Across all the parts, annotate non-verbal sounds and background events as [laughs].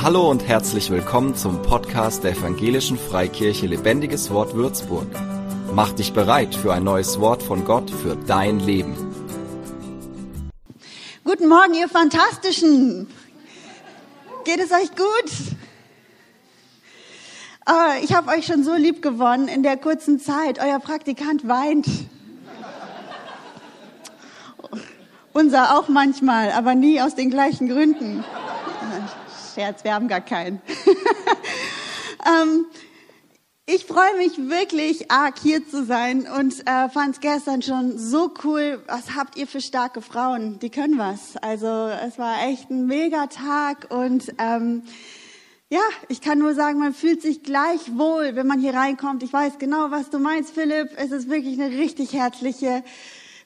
Hallo und herzlich willkommen zum Podcast der Evangelischen Freikirche Lebendiges Wort Würzburg. Mach dich bereit für ein neues Wort von Gott für dein Leben. Guten Morgen, ihr Fantastischen. Geht es euch gut? Oh, ich habe euch schon so lieb gewonnen in der kurzen Zeit. Euer Praktikant weint. Unser auch manchmal, aber nie aus den gleichen Gründen. Scherz, wir haben gar keinen. [laughs] ähm, ich freue mich wirklich arg hier zu sein und äh, fand es gestern schon so cool. Was habt ihr für starke Frauen? Die können was. Also es war echt ein mega Tag und ähm, ja, ich kann nur sagen, man fühlt sich gleich wohl, wenn man hier reinkommt. Ich weiß genau, was du meinst, Philipp. Es ist wirklich eine richtig herzliche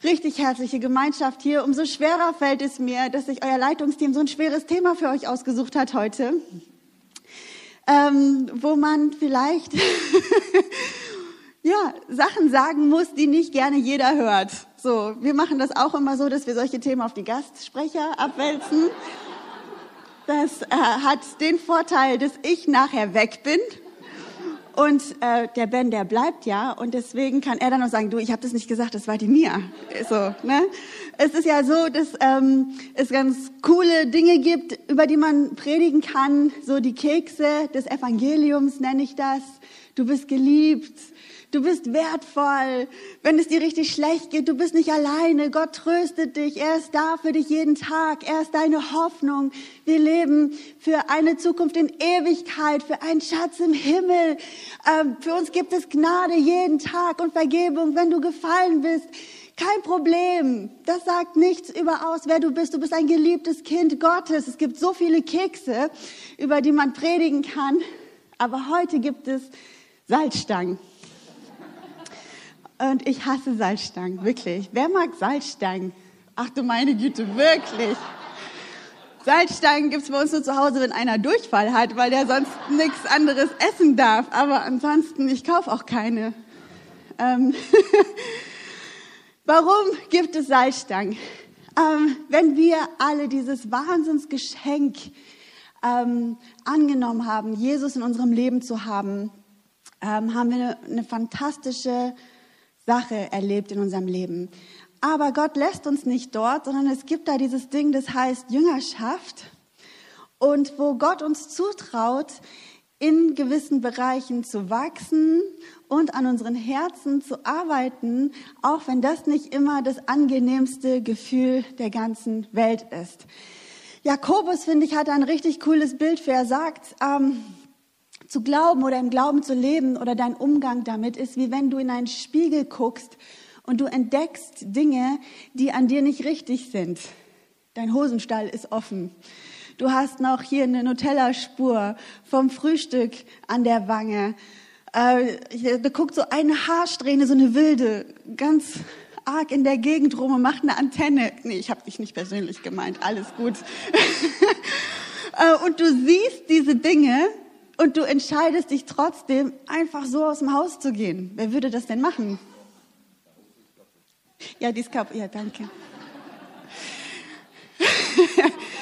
richtig herzliche Gemeinschaft hier. Umso schwerer fällt es mir, dass sich euer Leitungsteam so ein schweres Thema für euch ausgesucht hat heute, ähm, wo man vielleicht [laughs] ja Sachen sagen muss, die nicht gerne jeder hört. So, wir machen das auch immer so, dass wir solche Themen auf die Gastsprecher abwälzen. Das äh, hat den Vorteil, dass ich nachher weg bin und äh, der Ben, der bleibt ja. Und deswegen kann er dann noch sagen, du, ich habe das nicht gesagt, das war die Mia. So, ne? Es ist ja so, dass ähm, es ganz coole Dinge gibt, über die man predigen kann. So die Kekse des Evangeliums nenne ich das. Du bist geliebt. Du bist wertvoll. Wenn es dir richtig schlecht geht, du bist nicht alleine. Gott tröstet dich. Er ist da für dich jeden Tag. Er ist deine Hoffnung. Wir leben für eine Zukunft in Ewigkeit, für einen Schatz im Himmel. Ähm, für uns gibt es Gnade jeden Tag und Vergebung, wenn du gefallen bist. Kein Problem. Das sagt nichts über aus, wer du bist. Du bist ein geliebtes Kind Gottes. Es gibt so viele Kekse, über die man predigen kann. Aber heute gibt es Salzstangen. Und ich hasse Salzstangen, wirklich. Wer mag Salzstangen? Ach du meine Güte, wirklich. Salzstangen gibt's bei uns nur zu Hause, wenn einer Durchfall hat, weil der sonst nichts anderes essen darf. Aber ansonsten, ich kaufe auch keine. Ähm [laughs] Warum gibt es Salzstangen? Ähm, wenn wir alle dieses Wahnsinnsgeschenk ähm, angenommen haben, Jesus in unserem Leben zu haben, ähm, haben wir eine, eine fantastische Sache erlebt in unserem Leben. Aber Gott lässt uns nicht dort, sondern es gibt da dieses Ding, das heißt Jüngerschaft. Und wo Gott uns zutraut, in gewissen Bereichen zu wachsen und an unseren Herzen zu arbeiten, auch wenn das nicht immer das angenehmste Gefühl der ganzen Welt ist. Jakobus, finde ich, hat ein richtig cooles Bild für. Er sagt, ähm, zu glauben oder im Glauben zu leben oder dein Umgang damit ist, wie wenn du in einen Spiegel guckst und du entdeckst Dinge, die an dir nicht richtig sind. Dein Hosenstall ist offen. Du hast noch hier eine Nutella-Spur vom Frühstück an der Wange. Äh, da guckt so eine Haarsträhne, so eine wilde, ganz arg in der Gegend rum und macht eine Antenne. Nee, ich habe dich nicht persönlich gemeint, alles gut. [laughs] Äh, und du siehst diese Dinge und du entscheidest dich trotzdem, einfach so aus dem Haus zu gehen. Wer würde das denn machen? Ja, die ist kaputt. Ja, danke. [laughs]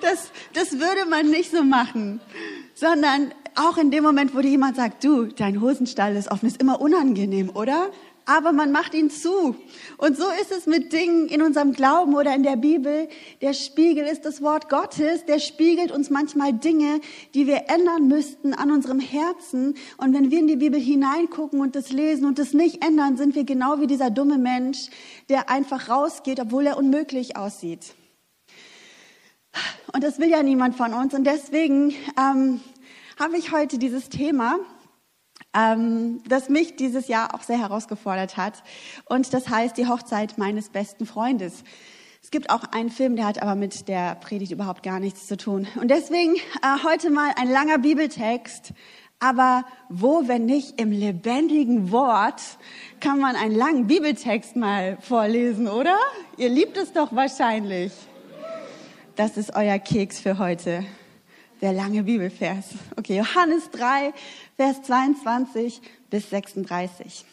Das, das würde man nicht so machen, sondern auch in dem Moment, wo dir jemand sagt, du, dein Hosenstall ist offen, ist immer unangenehm, oder? aber man macht ihn zu. Und so ist es mit Dingen in unserem Glauben oder in der Bibel. Der Spiegel ist das Wort Gottes, der spiegelt uns manchmal Dinge, die wir ändern müssten an unserem Herzen. Und wenn wir in die Bibel hineingucken und das lesen und das nicht ändern, sind wir genau wie dieser dumme Mensch, der einfach rausgeht, obwohl er unmöglich aussieht. Und das will ja niemand von uns. Und deswegen ähm, habe ich heute dieses Thema ähm, das mich dieses Jahr auch sehr herausgefordert hat. Und das heißt die Hochzeit meines besten Freundes. Es gibt auch einen Film, der hat aber mit der Predigt überhaupt gar nichts zu tun. Und deswegen äh, heute mal ein langer Bibeltext. Aber wo, wenn nicht im lebendigen Wort, kann man einen langen Bibeltext mal vorlesen, oder? Ihr liebt es doch wahrscheinlich. Das ist euer Keks für heute. Der lange Bibelvers. Okay, Johannes 3, Vers 22 bis 36.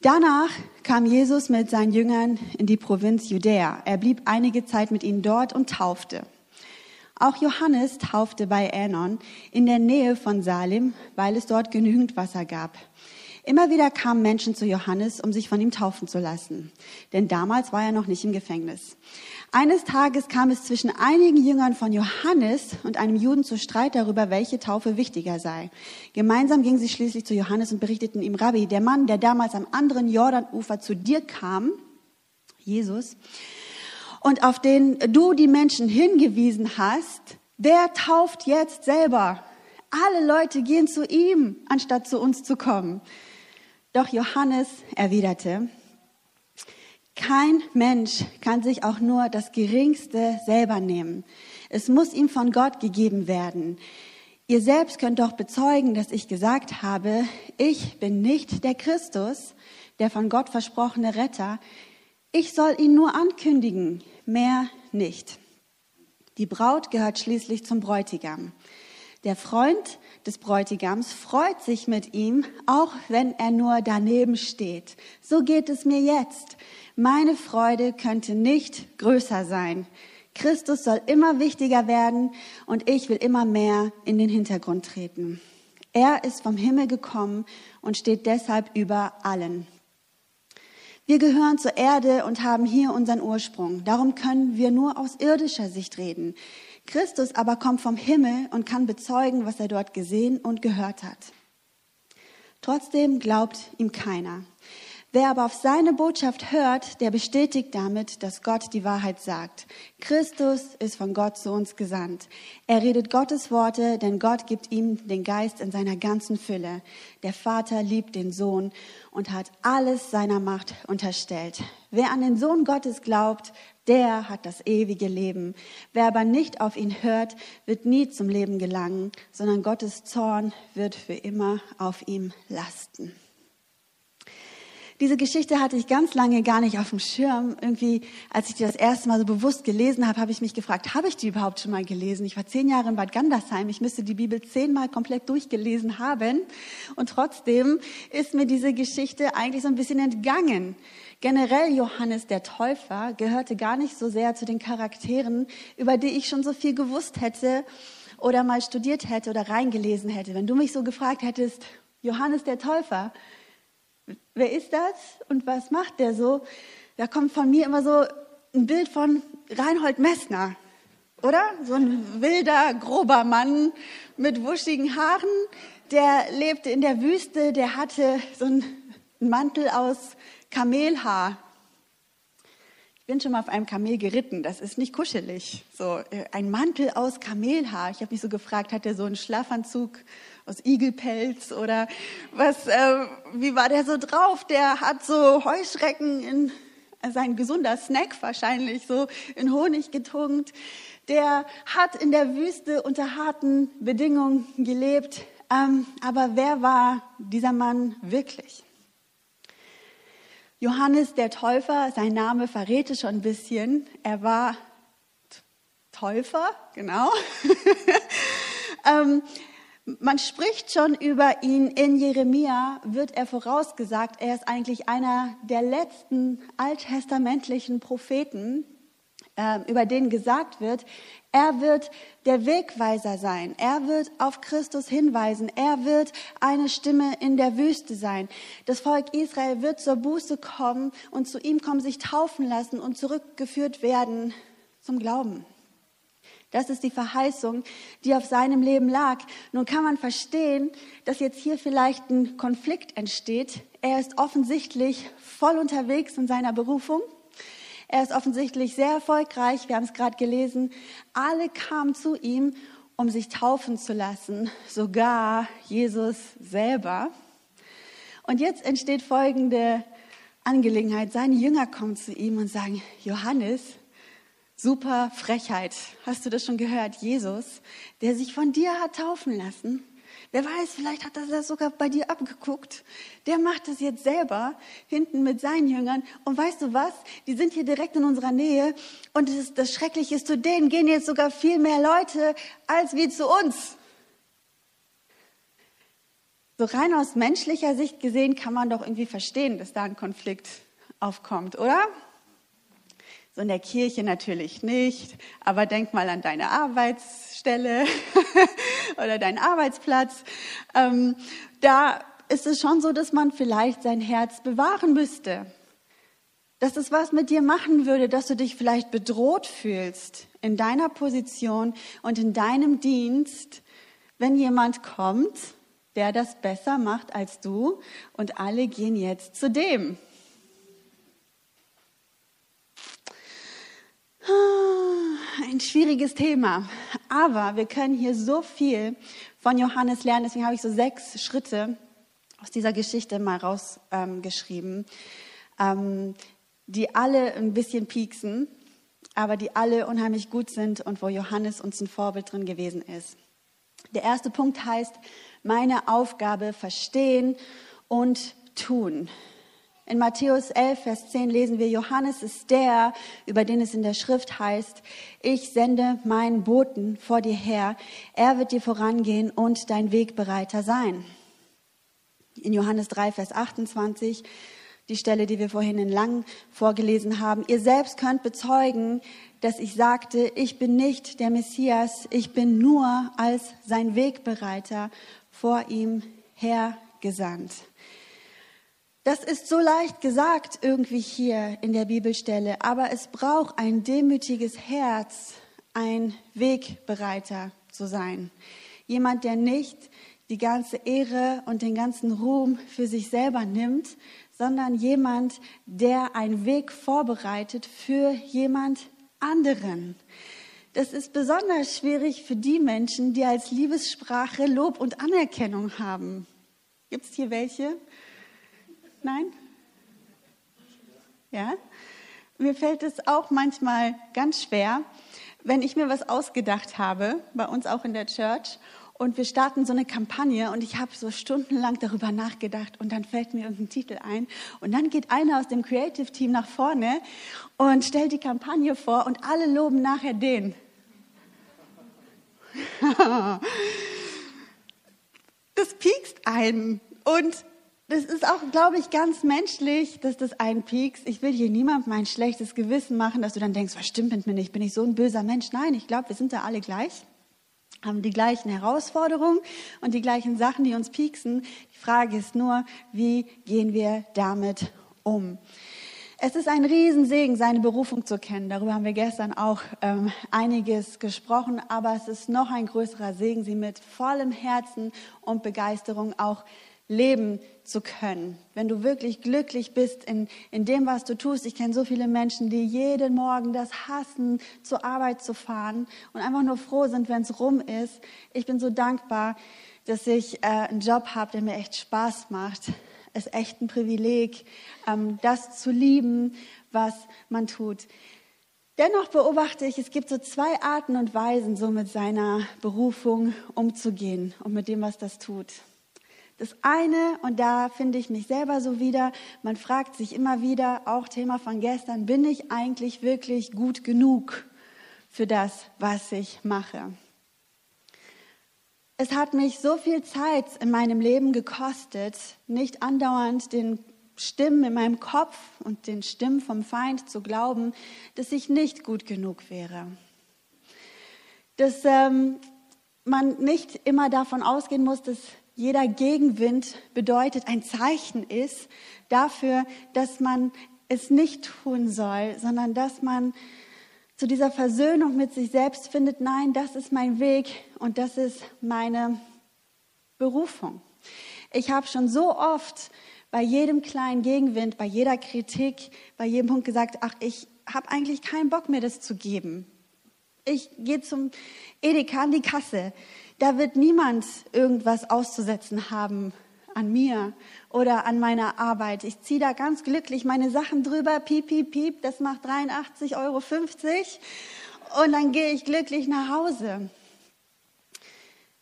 Danach kam Jesus mit seinen Jüngern in die Provinz Judäa. Er blieb einige Zeit mit ihnen dort und taufte. Auch Johannes taufte bei Änon in der Nähe von Salim, weil es dort genügend Wasser gab. Immer wieder kamen Menschen zu Johannes, um sich von ihm taufen zu lassen, denn damals war er noch nicht im Gefängnis. Eines Tages kam es zwischen einigen Jüngern von Johannes und einem Juden zu Streit darüber, welche Taufe wichtiger sei. Gemeinsam gingen sie schließlich zu Johannes und berichteten ihm, Rabbi, der Mann, der damals am anderen Jordanufer zu dir kam, Jesus, und auf den du die Menschen hingewiesen hast, der tauft jetzt selber. Alle Leute gehen zu ihm, anstatt zu uns zu kommen. Doch Johannes erwiderte, kein Mensch kann sich auch nur das Geringste selber nehmen. Es muss ihm von Gott gegeben werden. Ihr selbst könnt doch bezeugen, dass ich gesagt habe, ich bin nicht der Christus, der von Gott versprochene Retter. Ich soll ihn nur ankündigen, mehr nicht. Die Braut gehört schließlich zum Bräutigam. Der Freund des Bräutigams freut sich mit ihm, auch wenn er nur daneben steht. So geht es mir jetzt. Meine Freude könnte nicht größer sein. Christus soll immer wichtiger werden und ich will immer mehr in den Hintergrund treten. Er ist vom Himmel gekommen und steht deshalb über allen. Wir gehören zur Erde und haben hier unseren Ursprung. Darum können wir nur aus irdischer Sicht reden. Christus aber kommt vom Himmel und kann bezeugen, was er dort gesehen und gehört hat. Trotzdem glaubt ihm keiner. Wer aber auf seine Botschaft hört, der bestätigt damit, dass Gott die Wahrheit sagt. Christus ist von Gott zu uns gesandt. Er redet Gottes Worte, denn Gott gibt ihm den Geist in seiner ganzen Fülle. Der Vater liebt den Sohn und hat alles seiner Macht unterstellt. Wer an den Sohn Gottes glaubt, der hat das ewige Leben. Wer aber nicht auf ihn hört, wird nie zum Leben gelangen, sondern Gottes Zorn wird für immer auf ihm lasten. Diese Geschichte hatte ich ganz lange gar nicht auf dem Schirm. Irgendwie, als ich die das erste Mal so bewusst gelesen habe, habe ich mich gefragt, habe ich die überhaupt schon mal gelesen? Ich war zehn Jahre in Bad Gandersheim. Ich müsste die Bibel zehnmal komplett durchgelesen haben. Und trotzdem ist mir diese Geschichte eigentlich so ein bisschen entgangen. Generell Johannes der Täufer gehörte gar nicht so sehr zu den Charakteren, über die ich schon so viel gewusst hätte oder mal studiert hätte oder reingelesen hätte. Wenn du mich so gefragt hättest, Johannes der Täufer, wer ist das und was macht der so? Da kommt von mir immer so ein Bild von Reinhold Messner, oder? So ein wilder, grober Mann mit wuschigen Haaren, der lebte in der Wüste, der hatte so einen Mantel aus Kamelhaar. Ich bin schon mal auf einem Kamel geritten, das ist nicht kuschelig. So äh, ein Mantel aus Kamelhaar. Ich habe mich so gefragt, hat er so einen Schlafanzug aus Igelpelz oder was, äh, wie war der so drauf? Der hat so Heuschrecken in also ein gesunder Snack wahrscheinlich, so in Honig getunkt. Der hat in der Wüste unter harten Bedingungen gelebt. Ähm, aber wer war dieser Mann wirklich? Johannes der Täufer, sein Name verrät es schon ein bisschen. Er war Täufer, genau. [laughs] ähm, man spricht schon über ihn. In Jeremia wird er vorausgesagt, er ist eigentlich einer der letzten alttestamentlichen Propheten, äh, über den gesagt wird, er wird der Wegweiser sein. Er wird auf Christus hinweisen. Er wird eine Stimme in der Wüste sein. Das Volk Israel wird zur Buße kommen und zu ihm kommen, sich taufen lassen und zurückgeführt werden zum Glauben. Das ist die Verheißung, die auf seinem Leben lag. Nun kann man verstehen, dass jetzt hier vielleicht ein Konflikt entsteht. Er ist offensichtlich voll unterwegs in seiner Berufung. Er ist offensichtlich sehr erfolgreich. Wir haben es gerade gelesen. Alle kamen zu ihm, um sich taufen zu lassen. Sogar Jesus selber. Und jetzt entsteht folgende Angelegenheit. Seine Jünger kommen zu ihm und sagen, Johannes, Super Frechheit. Hast du das schon gehört? Jesus, der sich von dir hat taufen lassen. Wer weiß, vielleicht hat er das sogar bei dir abgeguckt. Der macht das jetzt selber hinten mit seinen Jüngern. Und weißt du was? Die sind hier direkt in unserer Nähe. Und das, das Schreckliche ist, zu denen gehen jetzt sogar viel mehr Leute als wie zu uns. So rein aus menschlicher Sicht gesehen kann man doch irgendwie verstehen, dass da ein Konflikt aufkommt, oder? So in der Kirche natürlich nicht, aber denk mal an deine Arbeitsstelle [laughs] oder deinen Arbeitsplatz. Ähm, da ist es schon so, dass man vielleicht sein Herz bewahren müsste. Dass es was mit dir machen würde, dass du dich vielleicht bedroht fühlst in deiner Position und in deinem Dienst, wenn jemand kommt der das besser macht als du und alle gehen jetzt zu dem. Ein schwieriges Thema, aber wir können hier so viel von Johannes lernen. Deswegen habe ich so sechs Schritte aus dieser Geschichte mal rausgeschrieben, ähm, die alle ein bisschen pieksen, aber die alle unheimlich gut sind und wo Johannes uns ein Vorbild drin gewesen ist. Der erste Punkt heißt, meine Aufgabe verstehen und tun. In Matthäus 11, Vers 10 lesen wir, Johannes ist der, über den es in der Schrift heißt, ich sende meinen Boten vor dir her, er wird dir vorangehen und dein Wegbereiter sein. In Johannes 3, Vers 28, die Stelle, die wir vorhin in Lang vorgelesen haben, ihr selbst könnt bezeugen, dass ich sagte, ich bin nicht der Messias, ich bin nur als sein Wegbereiter vor ihm hergesandt. Das ist so leicht gesagt irgendwie hier in der Bibelstelle, aber es braucht ein demütiges Herz, ein Wegbereiter zu sein. Jemand, der nicht die ganze Ehre und den ganzen Ruhm für sich selber nimmt, sondern jemand, der einen Weg vorbereitet für jemand anderen. Das ist besonders schwierig für die Menschen, die als Liebessprache Lob und Anerkennung haben. Gibt es hier welche? Nein? Ja? Mir fällt es auch manchmal ganz schwer, wenn ich mir was ausgedacht habe, bei uns auch in der Church, und wir starten so eine Kampagne und ich habe so stundenlang darüber nachgedacht und dann fällt mir irgendein Titel ein und dann geht einer aus dem Creative Team nach vorne und stellt die Kampagne vor und alle loben nachher den. [laughs] das piekst einen und das ist auch, glaube ich, ganz menschlich, dass das einen piekst. Ich will hier niemandem mein schlechtes Gewissen machen, dass du dann denkst, was stimmt mit mir nicht? Bin ich so ein böser Mensch? Nein, ich glaube, wir sind da alle gleich haben die gleichen Herausforderungen und die gleichen Sachen, die uns pieksen. Die Frage ist nur, wie gehen wir damit um? Es ist ein Riesensegen, seine Berufung zu kennen. Darüber haben wir gestern auch ähm, einiges gesprochen. Aber es ist noch ein größerer Segen, sie mit vollem Herzen und Begeisterung auch leben zu können. Wenn du wirklich glücklich bist in, in dem, was du tust. Ich kenne so viele Menschen, die jeden Morgen das hassen, zur Arbeit zu fahren und einfach nur froh sind, wenn es rum ist. Ich bin so dankbar, dass ich äh, einen Job habe, der mir echt Spaß macht. Es ist echt ein Privileg, ähm, das zu lieben, was man tut. Dennoch beobachte ich, es gibt so zwei Arten und Weisen, so mit seiner Berufung umzugehen und mit dem, was das tut. Das eine, und da finde ich mich selber so wieder, man fragt sich immer wieder, auch Thema von gestern, bin ich eigentlich wirklich gut genug für das, was ich mache? Es hat mich so viel Zeit in meinem Leben gekostet, nicht andauernd den Stimmen in meinem Kopf und den Stimmen vom Feind zu glauben, dass ich nicht gut genug wäre. Dass ähm, man nicht immer davon ausgehen muss, dass jeder Gegenwind bedeutet, ein Zeichen ist dafür, dass man es nicht tun soll, sondern dass man zu dieser Versöhnung mit sich selbst findet, nein, das ist mein Weg und das ist meine Berufung. Ich habe schon so oft bei jedem kleinen Gegenwind, bei jeder Kritik, bei jedem Punkt gesagt, ach, ich habe eigentlich keinen Bock mehr, das zu geben. Ich gehe zum Edeka an die Kasse. Da wird niemand irgendwas auszusetzen haben an mir oder an meiner Arbeit. Ich ziehe da ganz glücklich meine Sachen drüber, piep, piep, piep, das macht 83,50 Euro und dann gehe ich glücklich nach Hause.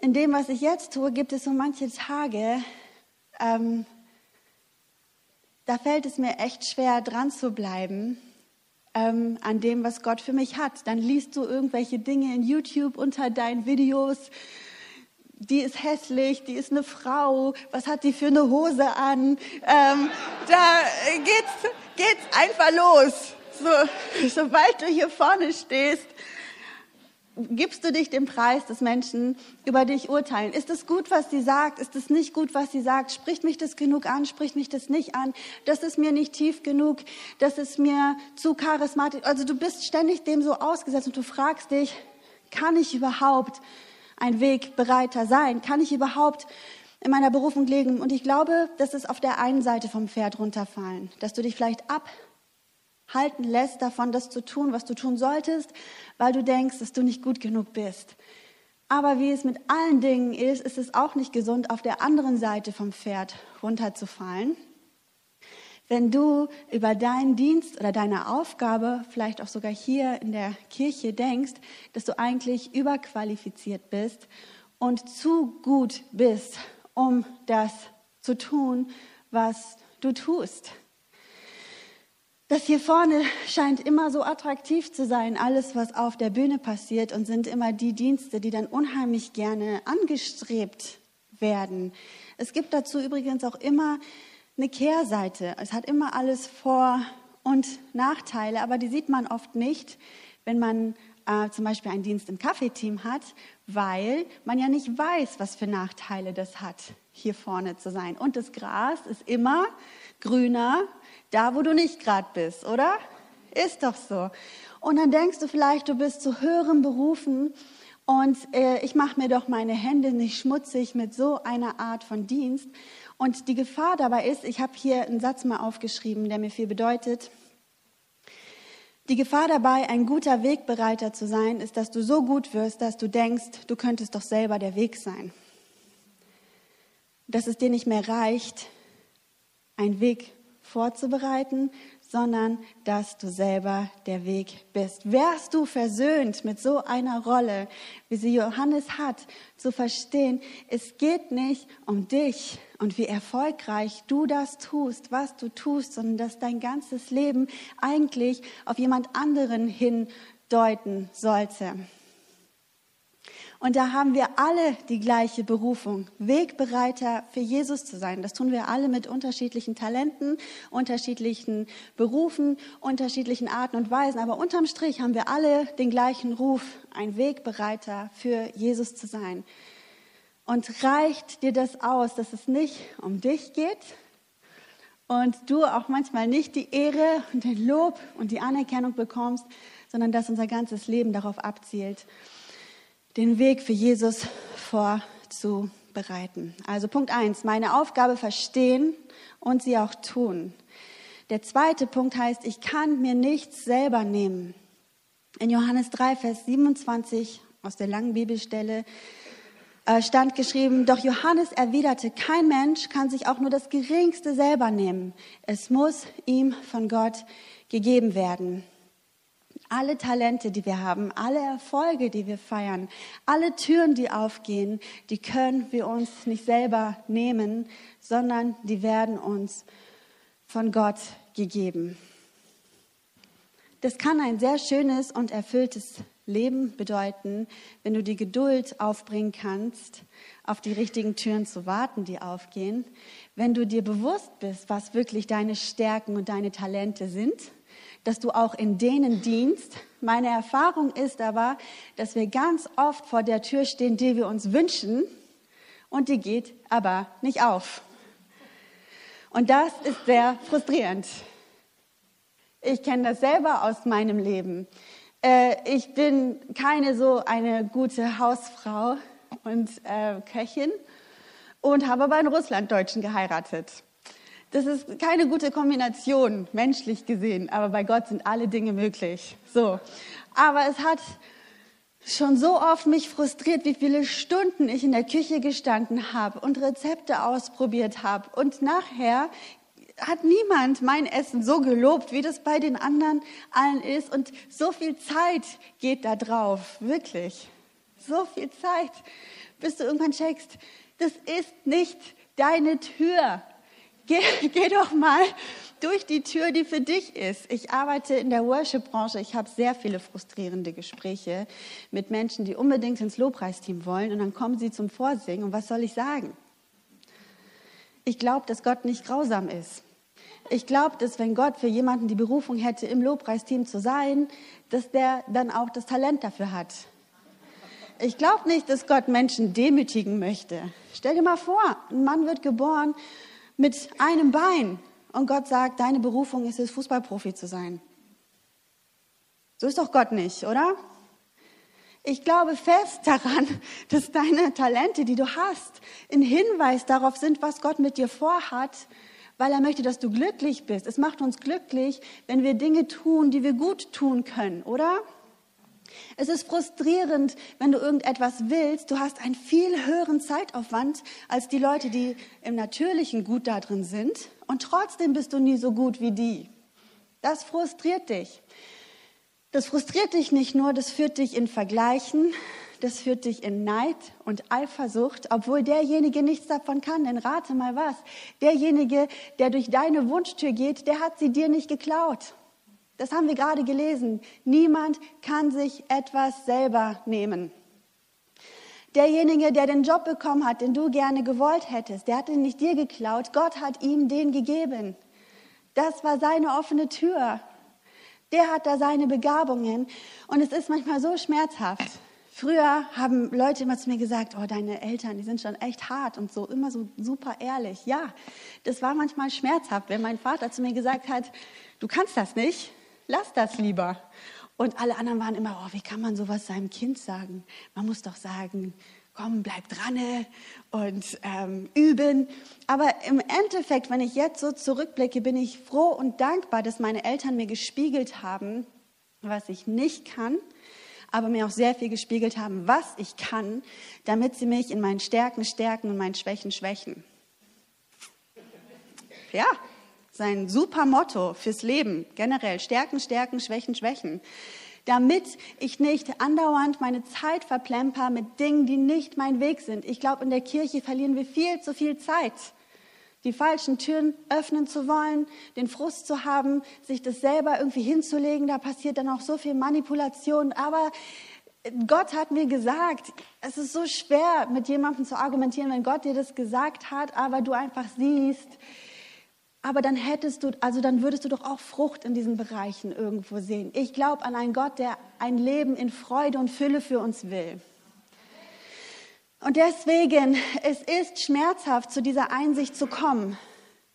In dem, was ich jetzt tue, gibt es so manche Tage, ähm, da fällt es mir echt schwer, dran zu bleiben ähm, an dem, was Gott für mich hat. Dann liest du irgendwelche Dinge in YouTube unter deinen Videos, die ist hässlich, die ist eine Frau, was hat die für eine Hose an? Ähm, da geht's, geht's einfach los. So, [laughs] sobald du hier vorne stehst, gibst du dich dem Preis, dass Menschen über dich urteilen. Ist es gut, was sie sagt? Ist es nicht gut, was sie sagt? Spricht mich das genug an? Spricht mich das nicht an? Das ist mir nicht tief genug. Das ist mir zu charismatisch. Also du bist ständig dem so ausgesetzt und du fragst dich, kann ich überhaupt ein Wegbereiter sein? Kann ich überhaupt in meiner Berufung leben? Und ich glaube, das ist auf der einen Seite vom Pferd runterfallen, dass du dich vielleicht abhalten lässt davon, das zu tun, was du tun solltest, weil du denkst, dass du nicht gut genug bist. Aber wie es mit allen Dingen ist, ist es auch nicht gesund, auf der anderen Seite vom Pferd runterzufallen. Wenn du über deinen Dienst oder deine Aufgabe, vielleicht auch sogar hier in der Kirche denkst, dass du eigentlich überqualifiziert bist und zu gut bist, um das zu tun, was du tust. Das hier vorne scheint immer so attraktiv zu sein, alles, was auf der Bühne passiert und sind immer die Dienste, die dann unheimlich gerne angestrebt werden. Es gibt dazu übrigens auch immer eine Kehrseite. Es hat immer alles Vor- und Nachteile, aber die sieht man oft nicht, wenn man äh, zum Beispiel einen Dienst im Kaffeeteam hat, weil man ja nicht weiß, was für Nachteile das hat, hier vorne zu sein. Und das Gras ist immer grüner, da wo du nicht gerade bist, oder? Ist doch so. Und dann denkst du vielleicht, du bist zu höheren Berufen und äh, ich mache mir doch meine Hände nicht schmutzig mit so einer Art von Dienst. Und die Gefahr dabei ist, ich habe hier einen Satz mal aufgeschrieben, der mir viel bedeutet. Die Gefahr dabei, ein guter Wegbereiter zu sein, ist, dass du so gut wirst, dass du denkst, du könntest doch selber der Weg sein. Dass es dir nicht mehr reicht, einen Weg vorzubereiten, sondern dass du selber der Weg bist. Wärst du versöhnt mit so einer Rolle, wie sie Johannes hat, zu verstehen, es geht nicht um dich und wie erfolgreich du das tust, was du tust, sondern dass dein ganzes Leben eigentlich auf jemand anderen hindeuten sollte. Und da haben wir alle die gleiche Berufung, Wegbereiter für Jesus zu sein. Das tun wir alle mit unterschiedlichen Talenten, unterschiedlichen Berufen, unterschiedlichen Arten und Weisen. Aber unterm Strich haben wir alle den gleichen Ruf, ein Wegbereiter für Jesus zu sein. Und reicht dir das aus, dass es nicht um dich geht und du auch manchmal nicht die Ehre und den Lob und die Anerkennung bekommst, sondern dass unser ganzes Leben darauf abzielt, den Weg für Jesus vorzubereiten. Also Punkt eins: meine Aufgabe verstehen und sie auch tun. Der zweite Punkt heißt, ich kann mir nichts selber nehmen. In Johannes 3, Vers 27 aus der langen Bibelstelle äh, stand geschrieben, doch Johannes erwiderte, kein Mensch kann sich auch nur das Geringste selber nehmen. Es muss ihm von Gott gegeben werden. Alle Talente, die wir haben, alle Erfolge, die wir feiern, alle Türen, die aufgehen, die können wir uns nicht selber nehmen, sondern die werden uns von Gott gegeben. Das kann ein sehr schönes und erfülltes Leben bedeuten, wenn du die Geduld aufbringen kannst, auf die richtigen Türen zu warten, die aufgehen, wenn du dir bewusst bist, was wirklich deine Stärken und deine Talente sind dass du auch in denen dienst. Meine Erfahrung ist aber, dass wir ganz oft vor der Tür stehen, die wir uns wünschen und die geht aber nicht auf. Und das ist sehr frustrierend. Ich kenne das selber aus meinem Leben. Äh, ich bin keine so eine gute Hausfrau und äh, Köchin und habe aber einen Russlanddeutschen geheiratet. Das ist keine gute Kombination, menschlich gesehen, aber bei Gott sind alle Dinge möglich. So. Aber es hat schon so oft mich frustriert, wie viele Stunden ich in der Küche gestanden habe und Rezepte ausprobiert habe. Und nachher hat niemand mein Essen so gelobt, wie das bei den anderen allen ist. Und so viel Zeit geht da drauf, wirklich. So viel Zeit, bis du irgendwann checkst, das ist nicht deine Tür Geh, [laughs] geh doch mal durch die Tür, die für dich ist. Ich arbeite in der Worship-Branche. Ich habe sehr viele frustrierende Gespräche mit Menschen, die unbedingt ins Lobpreisteam wollen. Und dann kommen sie zum Vorsingen. Und was soll ich sagen? Ich glaube, dass Gott nicht grausam ist. Ich glaube, dass wenn Gott für jemanden die Berufung hätte, im Lobpreisteam zu sein, dass der dann auch das Talent dafür hat. Ich glaube nicht, dass Gott Menschen demütigen möchte. Stell dir mal vor, ein Mann wird geboren mit einem Bein und Gott sagt, deine Berufung ist es, Fußballprofi zu sein. So ist doch Gott nicht, oder? Ich glaube fest daran, [laughs] dass deine Talente, die du hast, ein Hinweis darauf sind, was Gott mit dir vorhat, weil er möchte, dass du glücklich bist. Es macht uns glücklich, wenn wir Dinge tun, die wir gut tun können, oder? Es ist frustrierend, wenn du irgendetwas willst. Du hast einen viel höheren Zeitaufwand als die Leute, die im Natürlichen gut da drin sind. Und trotzdem bist du nie so gut wie die. Das frustriert dich. Das frustriert dich nicht nur, das führt dich in Vergleichen, das führt dich in Neid und Eifersucht, obwohl derjenige nichts davon kann. Denn rate mal was, derjenige, der durch deine Wunschtür geht, der hat sie dir nicht geklaut. Das haben wir gerade gelesen. Niemand kann sich etwas selber nehmen. Derjenige, der den Job bekommen hat, den du gerne gewollt hättest, der hat ihn nicht dir geklaut. Gott hat ihm den gegeben. Das war seine offene Tür. Der hat da seine Begabungen. Und es ist manchmal so schmerzhaft. Früher haben Leute immer zu mir gesagt, oh, deine Eltern, die sind schon echt hart und so, immer so super ehrlich. Ja, das war manchmal schmerzhaft, wenn mein Vater zu mir gesagt hat, du kannst das nicht, lass das lieber. Und alle anderen waren immer, oh, wie kann man sowas seinem Kind sagen? Man muss doch sagen, komm, bleib dran und ähm, üben. Aber im Endeffekt, wenn ich jetzt so zurückblicke, bin ich froh und dankbar, dass meine Eltern mir gespiegelt haben, was ich nicht kann, aber mir auch sehr viel gespiegelt haben, was ich kann, damit sie mich in meinen Stärken stärken und meinen Schwächen schwächen. Ja, sein super Motto fürs Leben generell. Stärken, stärken, schwächen, schwächen. Damit ich nicht andauernd meine Zeit verplemper mit Dingen, die nicht mein Weg sind. Ich glaube, in der Kirche verlieren wir viel zu viel Zeit. Die falschen Türen öffnen zu wollen, den Frust zu haben, sich das selber irgendwie hinzulegen, da passiert dann auch so viel Manipulation. Aber Gott hat mir gesagt, es ist so schwer, mit jemandem zu argumentieren, wenn Gott dir das gesagt hat, aber du einfach siehst, aber dann hättest du, also dann würdest du doch auch Frucht in diesen Bereichen irgendwo sehen. Ich glaube an einen Gott, der ein Leben in Freude und Fülle für uns will. Und deswegen, es ist schmerzhaft, zu dieser Einsicht zu kommen,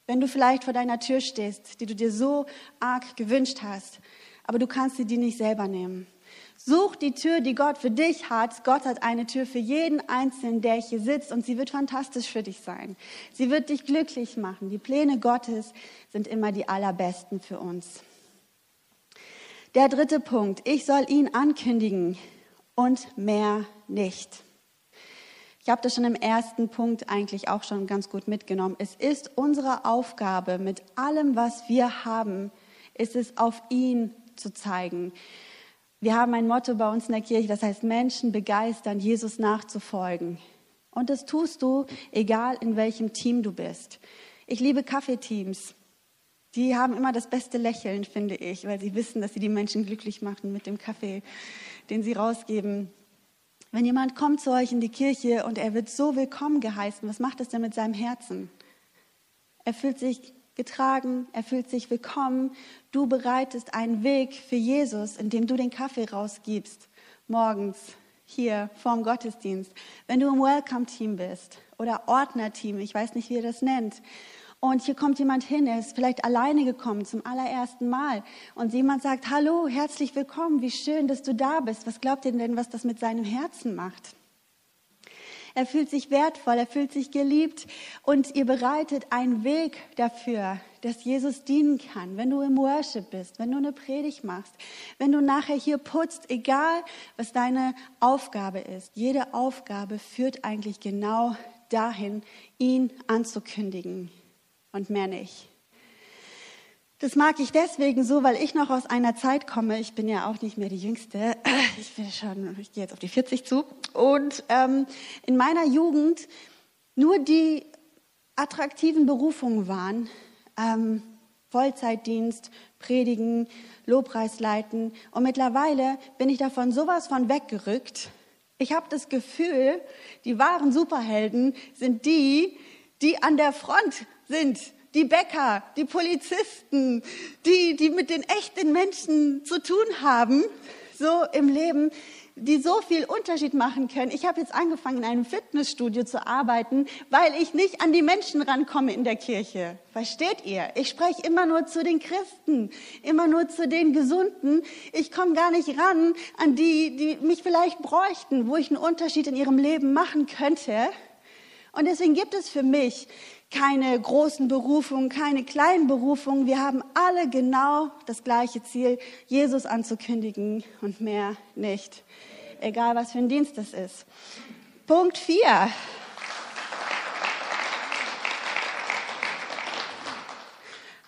wenn du vielleicht vor deiner Tür stehst, die du dir so arg gewünscht hast, aber du kannst sie dir nicht selber nehmen. Such die Tür, die Gott für dich hat. Gott hat eine Tür für jeden Einzelnen, der hier sitzt und sie wird fantastisch für dich sein. Sie wird dich glücklich machen. Die Pläne Gottes sind immer die allerbesten für uns. Der dritte Punkt. Ich soll ihn ankündigen und mehr nicht. Ich habe das schon im ersten Punkt eigentlich auch schon ganz gut mitgenommen. Es ist unsere Aufgabe, mit allem, was wir haben, ist es auf ihn zu zeigen. Wir haben ein Motto bei uns in der Kirche, das heißt Menschen begeistern, Jesus nachzufolgen. Und das tust du, egal in welchem Team du bist. Ich liebe Kaffeeteams. Die haben immer das beste Lächeln, finde ich, weil sie wissen, dass sie die Menschen glücklich machen mit dem Kaffee, den sie rausgeben. Wenn jemand kommt zu euch in die Kirche und er wird so willkommen geheißen, was macht das denn mit seinem Herzen? Er fühlt sich getragen, er fühlt sich willkommen. Du bereitest einen Weg für Jesus, indem du den Kaffee rausgibst, morgens hier vorm Gottesdienst. Wenn du im Welcome-Team bist oder Ordner-Team, ich weiß nicht, wie ihr das nennt, und hier kommt jemand hin, er ist vielleicht alleine gekommen zum allerersten Mal und jemand sagt, hallo, herzlich willkommen, wie schön, dass du da bist. Was glaubt ihr denn, was das mit seinem Herzen macht? Er fühlt sich wertvoll, er fühlt sich geliebt und ihr bereitet einen Weg dafür, dass Jesus dienen kann. Wenn du im Worship bist, wenn du eine Predigt machst, wenn du nachher hier putzt, egal was deine Aufgabe ist. Jede Aufgabe führt eigentlich genau dahin, ihn anzukündigen und mehr nicht. Das mag ich deswegen so, weil ich noch aus einer Zeit komme. Ich bin ja auch nicht mehr die Jüngste. [clears throat] Ich bin schon, ich gehe jetzt auf die 40 zu. Und ähm, in meiner Jugend nur die attraktiven Berufungen waren. Ähm, Vollzeitdienst, Predigen, Lobpreis leiten. Und mittlerweile bin ich davon sowas von weggerückt. Ich habe das Gefühl, die wahren Superhelden sind die, die an der Front sind. Die Bäcker, die Polizisten, die, die mit den echten Menschen zu tun haben, so im Leben die so viel Unterschied machen können. Ich habe jetzt angefangen, in einem Fitnessstudio zu arbeiten, weil ich nicht an die Menschen rankomme in der Kirche. Versteht ihr? Ich spreche immer nur zu den Christen, immer nur zu den Gesunden. Ich komme gar nicht ran an die, die mich vielleicht bräuchten, wo ich einen Unterschied in ihrem Leben machen könnte. Und deswegen gibt es für mich keine großen Berufungen, keine kleinen Berufungen. Wir haben alle genau das gleiche Ziel, Jesus anzukündigen und mehr nicht. Egal, was für ein Dienst es ist. Punkt 4.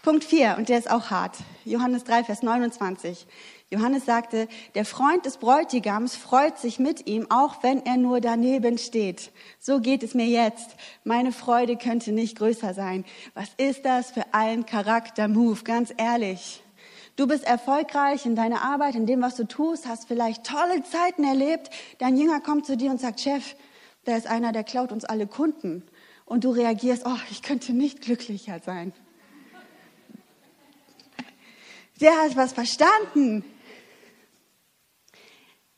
Punkt 4, und der ist auch hart. Johannes 3, Vers 29. Johannes sagte, der Freund des Bräutigams freut sich mit ihm, auch wenn er nur daneben steht. So geht es mir jetzt. Meine Freude könnte nicht größer sein. Was ist das für ein Charakter-Move? Ganz ehrlich. Du bist erfolgreich in deiner Arbeit, in dem, was du tust, hast vielleicht tolle Zeiten erlebt. Dein Jünger kommt zu dir und sagt, Chef, da ist einer, der klaut uns alle Kunden. Und du reagierst, oh, ich könnte nicht glücklicher sein. Der hat was verstanden.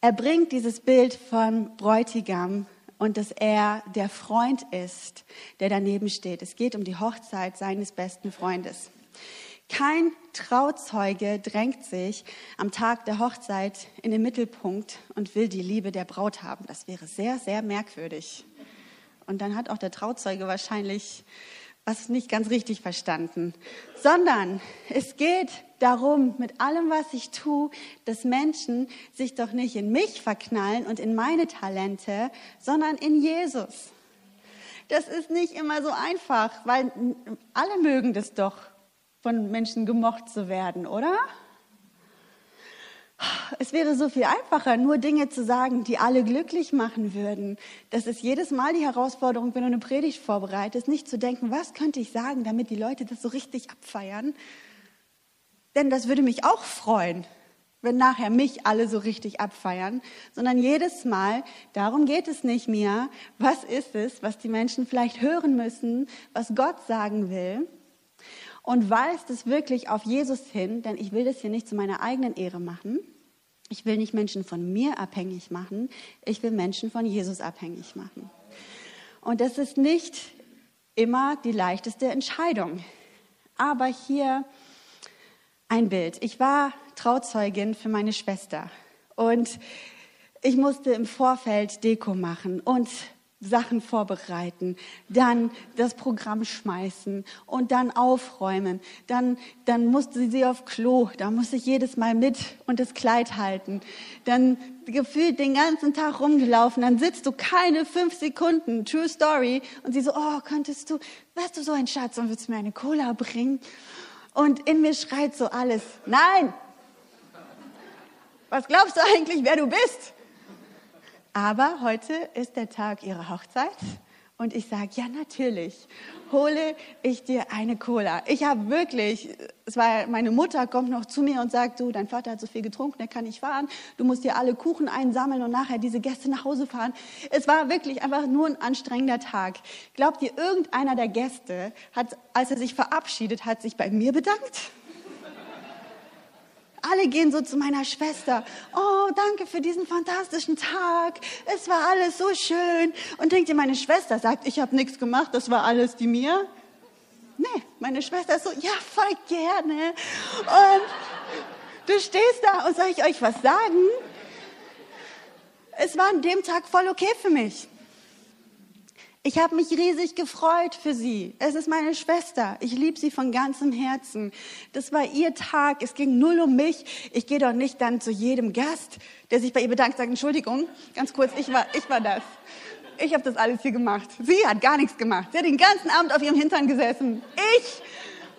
Er bringt dieses Bild von Bräutigam und dass er der Freund ist, der daneben steht. Es geht um die Hochzeit seines besten Freundes. Kein Trauzeuge drängt sich am Tag der Hochzeit in den Mittelpunkt und will die Liebe der Braut haben. Das wäre sehr, sehr merkwürdig. Und dann hat auch der Trauzeuge wahrscheinlich was nicht ganz richtig verstanden, sondern es geht darum, mit allem, was ich tue, dass Menschen sich doch nicht in mich verknallen und in meine Talente, sondern in Jesus. Das ist nicht immer so einfach, weil alle mögen das doch, von Menschen gemocht zu werden, oder? Es wäre so viel einfacher, nur Dinge zu sagen, die alle glücklich machen würden. Das ist jedes Mal die Herausforderung, wenn du eine Predigt vorbereitest, nicht zu denken, was könnte ich sagen, damit die Leute das so richtig abfeiern, denn das würde mich auch freuen, wenn nachher mich alle so richtig abfeiern, sondern jedes Mal, darum geht es nicht mehr, was ist es, was die Menschen vielleicht hören müssen, was Gott sagen will. Und weist es wirklich auf Jesus hin, denn ich will das hier nicht zu meiner eigenen Ehre machen. Ich will nicht Menschen von mir abhängig machen, ich will Menschen von Jesus abhängig machen. Und das ist nicht immer die leichteste Entscheidung. Aber hier ein Bild. Ich war Trauzeugin für meine Schwester und ich musste im Vorfeld Deko machen und Sachen vorbereiten, dann das Programm schmeißen und dann aufräumen. Dann, dann musste sie auf Klo, da musste ich jedes Mal mit und das Kleid halten. Dann gefühlt den ganzen Tag rumgelaufen, dann sitzt du keine fünf Sekunden, True Story, und sie so, oh, könntest du, wärst du so ein Schatz und würdest mir eine Cola bringen? Und in mir schreit so alles, nein! Was glaubst du eigentlich, wer du bist? Aber heute ist der Tag ihrer Hochzeit und ich sage, ja natürlich, hole ich dir eine Cola. Ich habe wirklich, es war meine Mutter kommt noch zu mir und sagt, du, dein Vater hat so viel getrunken, der kann nicht fahren. Du musst dir alle Kuchen einsammeln und nachher diese Gäste nach Hause fahren. Es war wirklich einfach nur ein anstrengender Tag. Glaubt ihr, irgendeiner der Gäste hat, als er sich verabschiedet hat, sich bei mir bedankt? Alle gehen so zu meiner Schwester. Oh, danke für diesen fantastischen Tag. Es war alles so schön. Und denkt ihr, meine Schwester sagt, ich habe nichts gemacht, das war alles die mir? Nee, meine Schwester ist so, ja, voll gerne. Und du stehst da und soll ich euch was sagen? Es war an dem Tag voll okay für mich. Ich habe mich riesig gefreut für sie. Es ist meine Schwester. Ich liebe sie von ganzem Herzen. Das war ihr Tag. Es ging null um mich. Ich gehe doch nicht dann zu jedem Gast, der sich bei ihr bedankt, sagt, Entschuldigung, ganz kurz, ich war, ich war das. Ich habe das alles hier gemacht. Sie hat gar nichts gemacht. Sie hat den ganzen Abend auf ihrem Hintern gesessen. Ich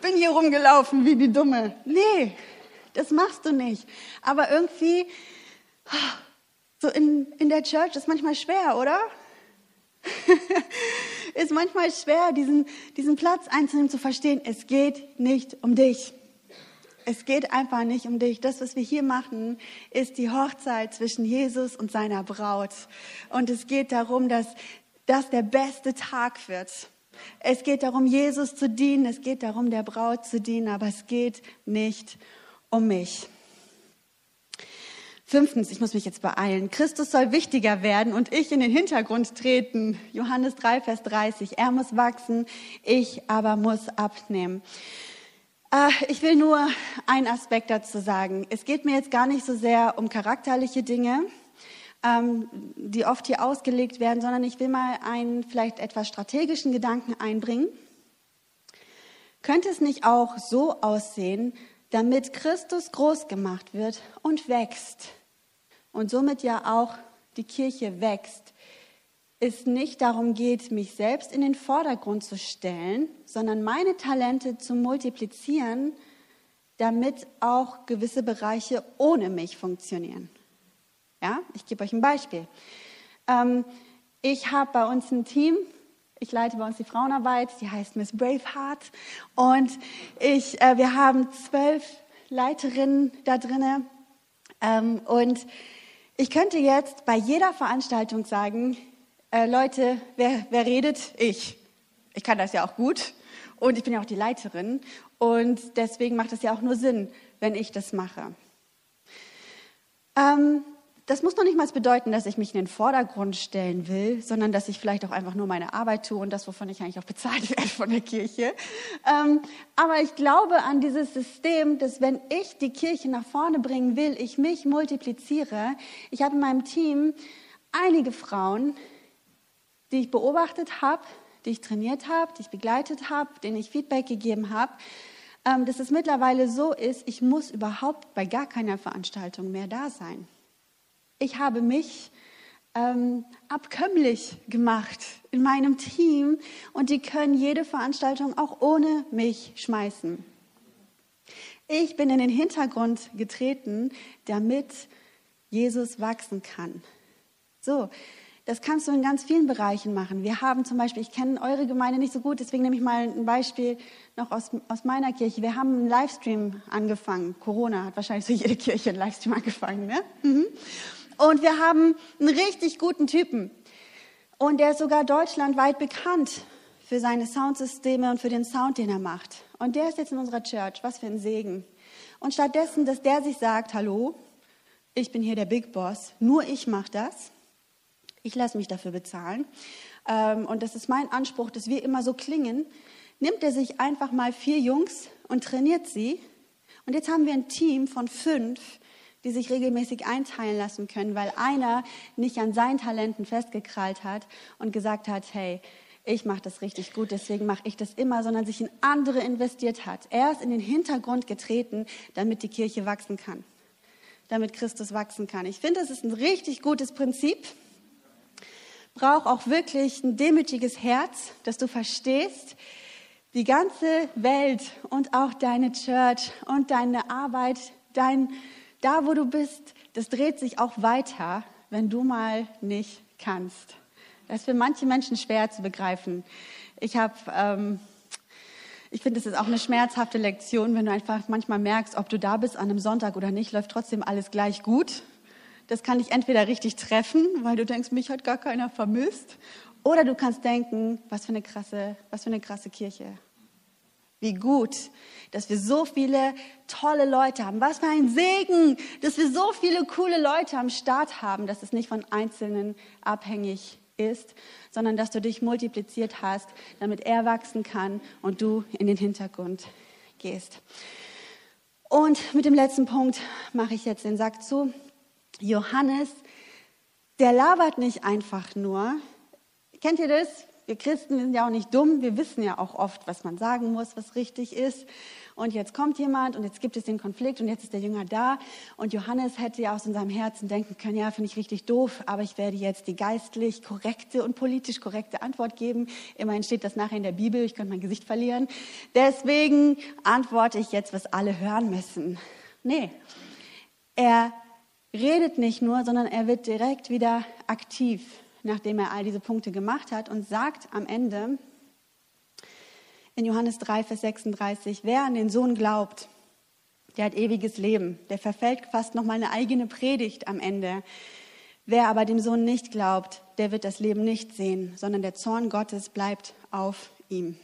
bin hier rumgelaufen wie die Dumme. Nee, das machst du nicht. Aber irgendwie, so in, in der Church ist manchmal schwer, oder? [laughs] ist manchmal schwer, diesen, diesen Platz einzunehmen, zu verstehen, es geht nicht um dich. Es geht einfach nicht um dich. Das, was wir hier machen, ist die Hochzeit zwischen Jesus und seiner Braut. Und es geht darum, dass das der beste Tag wird. Es geht darum, Jesus zu dienen. Es geht darum, der Braut zu dienen. Aber es geht nicht um mich. Fünftens, ich muss mich jetzt beeilen. Christus soll wichtiger werden und ich in den Hintergrund treten. Johannes 3, Vers 30. Er muss wachsen, ich aber muss abnehmen. Äh, ich will nur einen Aspekt dazu sagen. Es geht mir jetzt gar nicht so sehr um charakterliche Dinge, ähm, die oft hier ausgelegt werden, sondern ich will mal einen vielleicht etwas strategischen Gedanken einbringen. Könnte es nicht auch so aussehen, damit Christus groß gemacht wird und wächst und somit ja auch die Kirche wächst, es nicht darum geht, mich selbst in den Vordergrund zu stellen, sondern meine Talente zu multiplizieren, damit auch gewisse Bereiche ohne mich funktionieren. Ja, ich gebe euch ein Beispiel. Ähm, ich habe bei uns ein Team, ich leite bei uns die Frauenarbeit, die heißt Miss Braveheart. Und ich, äh, wir haben zwölf Leiterinnen da drinnen. Ähm, und ich könnte jetzt bei jeder Veranstaltung sagen, äh, Leute, wer, wer redet? Ich. Ich kann das ja auch gut und ich bin ja auch die Leiterin und deswegen macht es ja auch nur Sinn, wenn ich das mache. Ähm, das muss noch nicht mal bedeuten, dass ich mich in den Vordergrund stellen will, sondern dass ich vielleicht auch einfach nur meine Arbeit tue und das, wovon ich eigentlich auch bezahlt [laughs] werde von der Kirche. Ähm, aber ich glaube an dieses System, dass wenn ich die Kirche nach vorne bringen will, ich mich multipliziere. Ich habe in meinem Team einige Frauen, die ich beobachtet habe, die ich trainiert habe, die ich begleitet habe, denen ich Feedback gegeben habe, ähm, dass es mittlerweile so ist, ich muss überhaupt bei gar keiner Veranstaltung mehr da sein. Ich habe mich ähm, abkömmlich gemacht in meinem Team und die können jede Veranstaltung auch ohne mich schmeißen. Ich bin in den Hintergrund getreten, damit Jesus wachsen kann. So, das kannst du in ganz vielen Bereichen machen. Wir haben zum Beispiel, ich kenne eure Gemeinde nicht so gut, deswegen nehme ich mal ein Beispiel noch aus, aus meiner Kirche. Wir haben einen Livestream angefangen. Corona hat wahrscheinlich so jede Kirche einen Livestream angefangen. Ne? Mhm. Und wir haben einen richtig guten Typen. Und der ist sogar deutschlandweit bekannt für seine Soundsysteme und für den Sound, den er macht. Und der ist jetzt in unserer Church. Was für ein Segen. Und stattdessen, dass der sich sagt, hallo, ich bin hier der Big Boss, nur ich mache das. Ich lasse mich dafür bezahlen. Ähm, und das ist mein Anspruch, dass wir immer so klingen. Nimmt er sich einfach mal vier Jungs und trainiert sie. Und jetzt haben wir ein Team von fünf, die sich regelmäßig einteilen lassen können, weil einer nicht an seinen Talenten festgekrallt hat und gesagt hat, hey, ich mache das richtig gut, deswegen mache ich das immer, sondern sich in andere investiert hat. Er ist in den Hintergrund getreten, damit die Kirche wachsen kann, damit Christus wachsen kann. Ich finde, das ist ein richtig gutes Prinzip. Braucht auch wirklich ein demütiges Herz, dass du verstehst, die ganze Welt und auch deine Church und deine Arbeit, dein da, wo du bist, das dreht sich auch weiter, wenn du mal nicht kannst. Das ist für manche Menschen schwer zu begreifen. Ich habe, ähm, ich finde, es ist auch eine schmerzhafte Lektion, wenn du einfach manchmal merkst, ob du da bist an einem Sonntag oder nicht, läuft trotzdem alles gleich gut. Das kann dich entweder richtig treffen, weil du denkst, mich hat gar keiner vermisst, oder du kannst denken, was für eine krasse, was für eine krasse Kirche. Wie gut, dass wir so viele tolle Leute haben. Was für ein Segen, dass wir so viele coole Leute am Start haben, dass es nicht von Einzelnen abhängig ist, sondern dass du dich multipliziert hast, damit er wachsen kann und du in den Hintergrund gehst. Und mit dem letzten Punkt mache ich jetzt den Sack zu. Johannes, der labert nicht einfach nur. Kennt ihr das? Wir Christen sind ja auch nicht dumm. Wir wissen ja auch oft, was man sagen muss, was richtig ist. Und jetzt kommt jemand und jetzt gibt es den Konflikt und jetzt ist der Jünger da. Und Johannes hätte ja aus seinem Herzen denken können, ja, finde ich richtig doof, aber ich werde jetzt die geistlich korrekte und politisch korrekte Antwort geben. Immerhin steht das nachher in der Bibel, ich könnte mein Gesicht verlieren. Deswegen antworte ich jetzt, was alle hören müssen. Nee, er redet nicht nur, sondern er wird direkt wieder aktiv nachdem er all diese Punkte gemacht hat und sagt am Ende in Johannes 3, Vers 36, wer an den Sohn glaubt, der hat ewiges Leben. Der verfällt fast noch mal eine eigene Predigt am Ende. Wer aber dem Sohn nicht glaubt, der wird das Leben nicht sehen, sondern der Zorn Gottes bleibt auf ihm.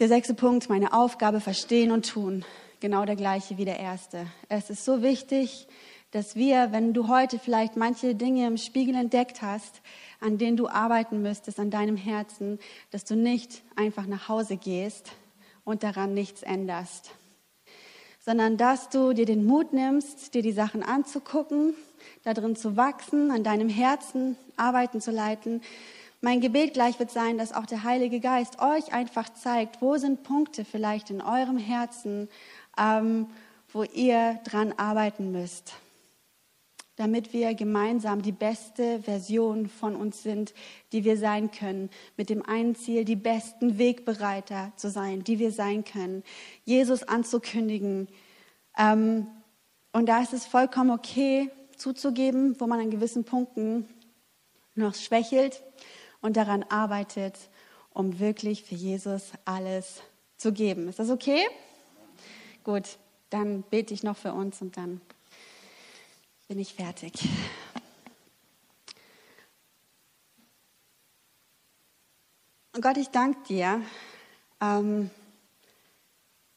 Der sechste Punkt, meine Aufgabe verstehen und tun. Genau der gleiche wie der erste. Es ist so wichtig, dass wir, wenn du heute vielleicht manche Dinge im Spiegel entdeckt hast, an denen du arbeiten müsstest, an deinem Herzen, dass du nicht einfach nach Hause gehst und daran nichts änderst, sondern dass du dir den Mut nimmst, dir die Sachen anzugucken, darin zu wachsen, an deinem Herzen arbeiten zu leiten. Mein Gebet gleich wird sein, dass auch der Heilige Geist euch einfach zeigt, wo sind Punkte vielleicht in eurem Herzen, ähm, wo ihr dran arbeiten müsst damit wir gemeinsam die beste Version von uns sind, die wir sein können, mit dem einen Ziel, die besten Wegbereiter zu sein, die wir sein können, Jesus anzukündigen. Ähm, und da ist es vollkommen okay, zuzugeben, wo man an gewissen Punkten noch schwächelt und daran arbeitet, um wirklich für Jesus alles zu geben. Ist das okay? Gut, dann bete ich noch für uns und dann bin ich fertig. Und Gott, ich danke dir, ähm,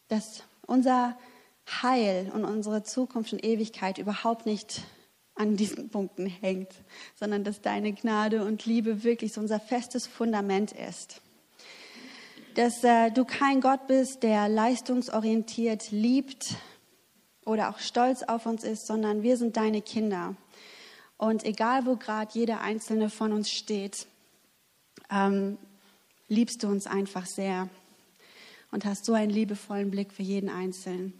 dass unser Heil und unsere Zukunft und Ewigkeit überhaupt nicht an diesen Punkten hängt, sondern dass deine Gnade und Liebe wirklich so unser festes Fundament ist. Dass äh, du kein Gott bist, der leistungsorientiert liebt, oder auch stolz auf uns ist, sondern wir sind deine Kinder. Und egal, wo gerade jeder einzelne von uns steht, ähm, liebst du uns einfach sehr und hast so einen liebevollen Blick für jeden Einzelnen.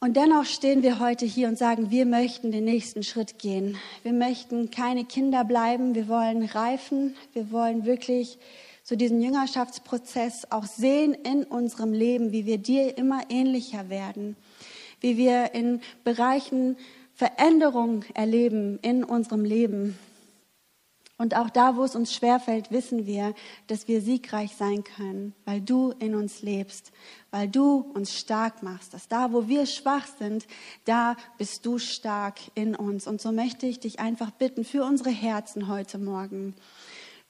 Und dennoch stehen wir heute hier und sagen, wir möchten den nächsten Schritt gehen. Wir möchten keine Kinder bleiben, wir wollen reifen, wir wollen wirklich so diesen Jüngerschaftsprozess auch sehen in unserem Leben, wie wir dir immer ähnlicher werden wie wir in Bereichen Veränderungen erleben in unserem Leben. Und auch da, wo es uns schwerfällt, wissen wir, dass wir siegreich sein können, weil du in uns lebst, weil du uns stark machst. Dass da, wo wir schwach sind, da bist du stark in uns. Und so möchte ich dich einfach bitten für unsere Herzen heute Morgen.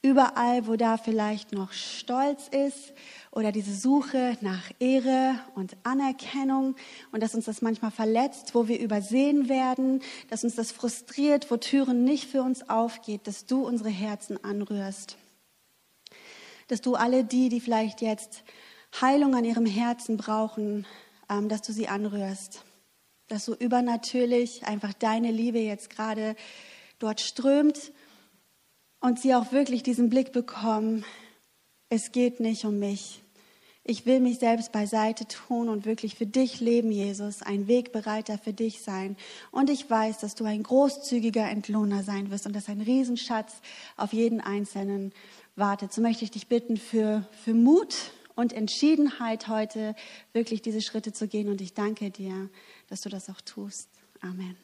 Überall, wo da vielleicht noch Stolz ist oder diese Suche nach Ehre und Anerkennung und dass uns das manchmal verletzt, wo wir übersehen werden, dass uns das frustriert, wo Türen nicht für uns aufgeht, dass du unsere Herzen anrührst. Dass du alle die, die vielleicht jetzt Heilung an ihrem Herzen brauchen, ähm, dass du sie anrührst. Dass so übernatürlich einfach deine Liebe jetzt gerade dort strömt und sie auch wirklich diesen Blick bekommen, es geht nicht um mich. Ich will mich selbst beiseite tun und wirklich für dich leben, Jesus, ein Wegbereiter für dich sein. Und ich weiß, dass du ein großzügiger Entlohner sein wirst und dass ein Riesenschatz auf jeden Einzelnen wartet. So möchte ich dich bitten für, für Mut und Entschiedenheit heute wirklich diese Schritte zu gehen. Und ich danke dir, dass du das auch tust. Amen.